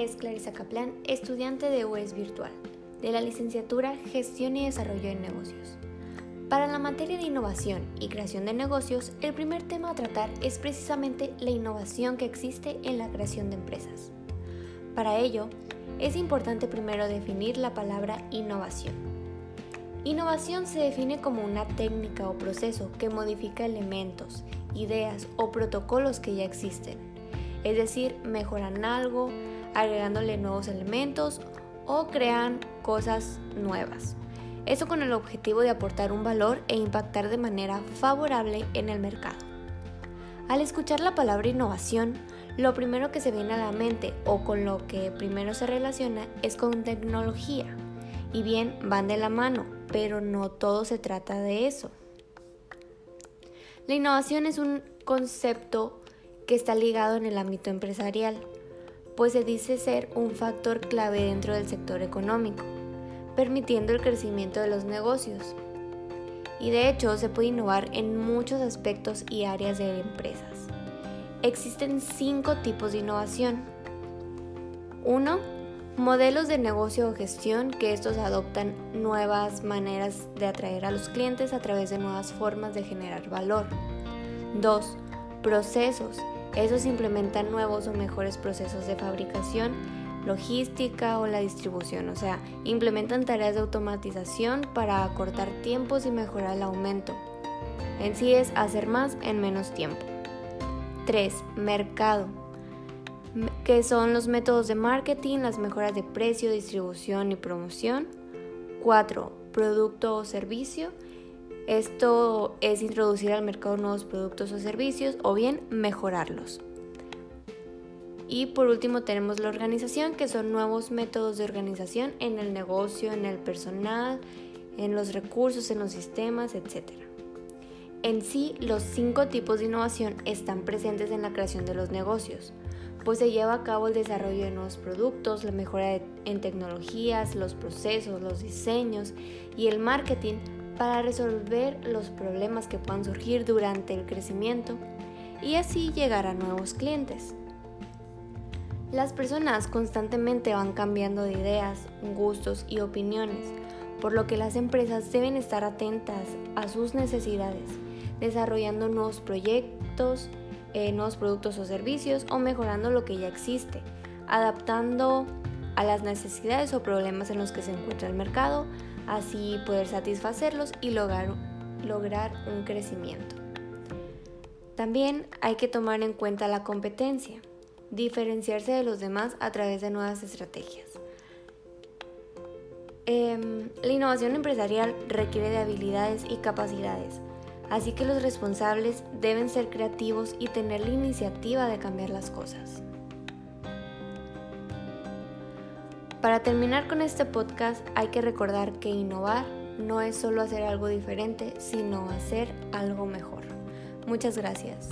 es Clarisa Caplan, estudiante de UES Virtual, de la licenciatura Gestión y Desarrollo de Negocios. Para la materia de innovación y creación de negocios, el primer tema a tratar es precisamente la innovación que existe en la creación de empresas. Para ello, es importante primero definir la palabra innovación. Innovación se define como una técnica o proceso que modifica elementos, ideas o protocolos que ya existen, es decir, mejoran algo, agregándole nuevos elementos o crean cosas nuevas. Eso con el objetivo de aportar un valor e impactar de manera favorable en el mercado. Al escuchar la palabra innovación, lo primero que se viene a la mente o con lo que primero se relaciona es con tecnología. Y bien, van de la mano, pero no todo se trata de eso. La innovación es un concepto que está ligado en el ámbito empresarial, pues se dice ser un factor clave dentro del sector económico permitiendo el crecimiento de los negocios. Y de hecho se puede innovar en muchos aspectos y áreas de empresas. Existen cinco tipos de innovación. 1. Modelos de negocio o gestión que estos adoptan nuevas maneras de atraer a los clientes a través de nuevas formas de generar valor. 2. Procesos. Esos implementan nuevos o mejores procesos de fabricación logística o la distribución, o sea, implementan tareas de automatización para acortar tiempos y mejorar el aumento. En sí es hacer más en menos tiempo. 3. Mercado, que son los métodos de marketing, las mejoras de precio, distribución y promoción. 4. Producto o servicio. Esto es introducir al mercado nuevos productos o servicios o bien mejorarlos. Y por último tenemos la organización, que son nuevos métodos de organización en el negocio, en el personal, en los recursos, en los sistemas, etc. En sí, los cinco tipos de innovación están presentes en la creación de los negocios, pues se lleva a cabo el desarrollo de nuevos productos, la mejora en tecnologías, los procesos, los diseños y el marketing para resolver los problemas que puedan surgir durante el crecimiento y así llegar a nuevos clientes. Las personas constantemente van cambiando de ideas, gustos y opiniones, por lo que las empresas deben estar atentas a sus necesidades, desarrollando nuevos proyectos, eh, nuevos productos o servicios o mejorando lo que ya existe, adaptando a las necesidades o problemas en los que se encuentra el mercado, así poder satisfacerlos y lograr, lograr un crecimiento. También hay que tomar en cuenta la competencia diferenciarse de los demás a través de nuevas estrategias. Em, la innovación empresarial requiere de habilidades y capacidades, así que los responsables deben ser creativos y tener la iniciativa de cambiar las cosas. Para terminar con este podcast hay que recordar que innovar no es solo hacer algo diferente, sino hacer algo mejor. Muchas gracias.